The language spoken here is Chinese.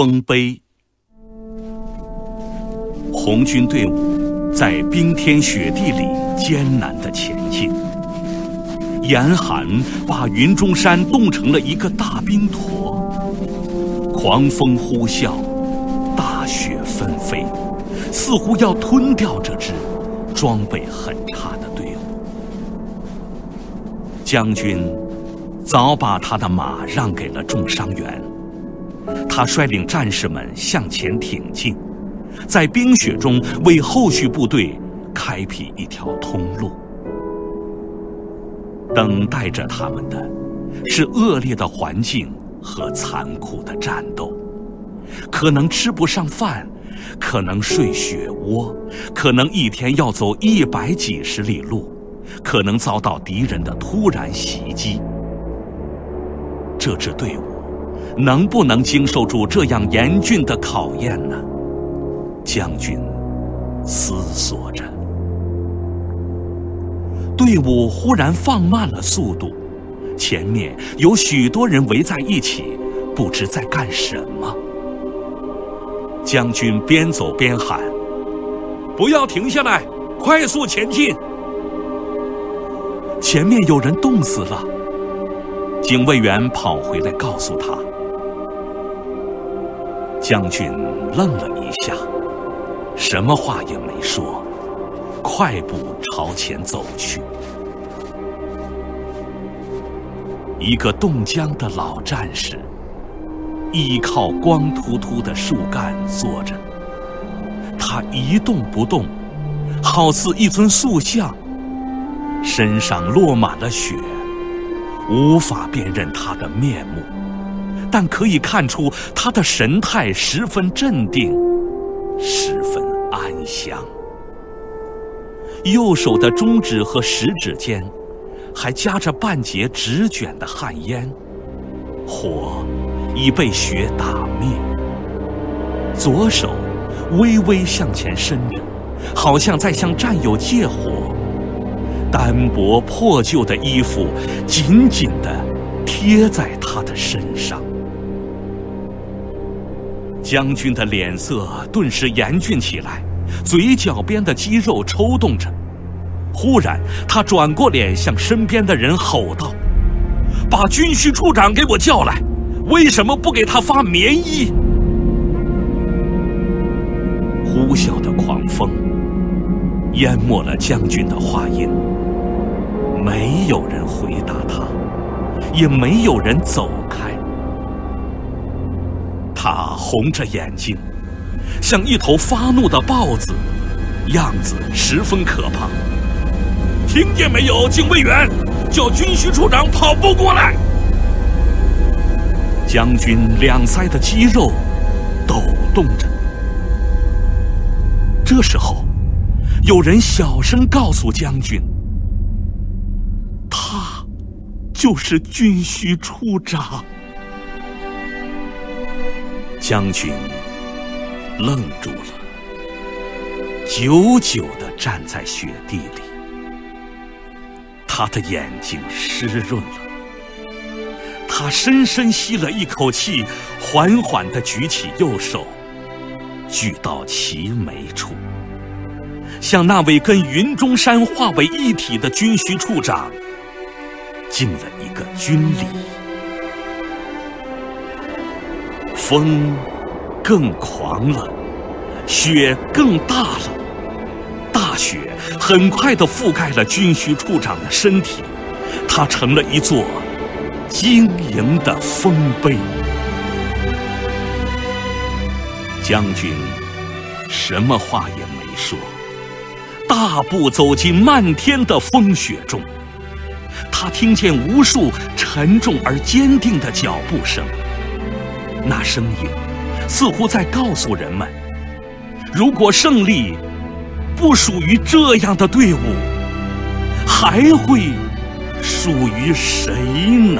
丰碑。红军队伍在冰天雪地里艰难的前进，严寒把云中山冻成了一个大冰坨，狂风呼啸，大雪纷飞，似乎要吞掉这支装备很差的队伍。将军早把他的马让给了重伤员，他率领战士们向前挺进。在冰雪中为后续部队开辟一条通路，等待着他们的，是恶劣的环境和残酷的战斗，可能吃不上饭，可能睡雪窝，可能一天要走一百几十里路，可能遭到敌人的突然袭击。这支队伍能不能经受住这样严峻的考验呢？将军思索着，队伍忽然放慢了速度，前面有许多人围在一起，不知在干什么。将军边走边喊：“不要停下来，快速前进！”前面有人冻死了，警卫员跑回来告诉他。将军愣了一下。什么话也没说，快步朝前走去。一个冻僵的老战士，依靠光秃秃的树干坐着，他一动不动，好似一尊塑像，身上落满了雪，无法辨认他的面目，但可以看出他的神态十分镇定，十分。安详。右手的中指和食指间，还夹着半截纸卷的旱烟，火已被雪打灭。左手微微向前伸着，好像在向战友借火。单薄破旧的衣服紧紧地贴在他的身上。将军的脸色顿时严峻起来，嘴角边的肌肉抽动着。忽然，他转过脸向身边的人吼道：“把军需处长给我叫来！为什么不给他发棉衣？”呼啸的狂风淹没了将军的话音，没有人回答他，也没有人走开。他红着眼睛，像一头发怒的豹子，样子十分可怕。听见没有，警卫员？叫军需处长跑步过来。将军两腮的肌肉抖动着。这时候，有人小声告诉将军：“就是军需处长。”将军愣住了，久久地站在雪地里。他的眼睛湿润了，他深深吸了一口气，缓缓地举起右手，举到齐眉处，向那位跟云中山化为一体的军需处长敬了一个军礼。风更狂了，雪更大了，大雪很快地覆盖了军需处长的身体，他成了一座晶莹的丰碑。将军什么话也没说，大步走进漫天的风雪中，他听见无数沉重而坚定的脚步声。那声音似乎在告诉人们：如果胜利不属于这样的队伍，还会属于谁呢？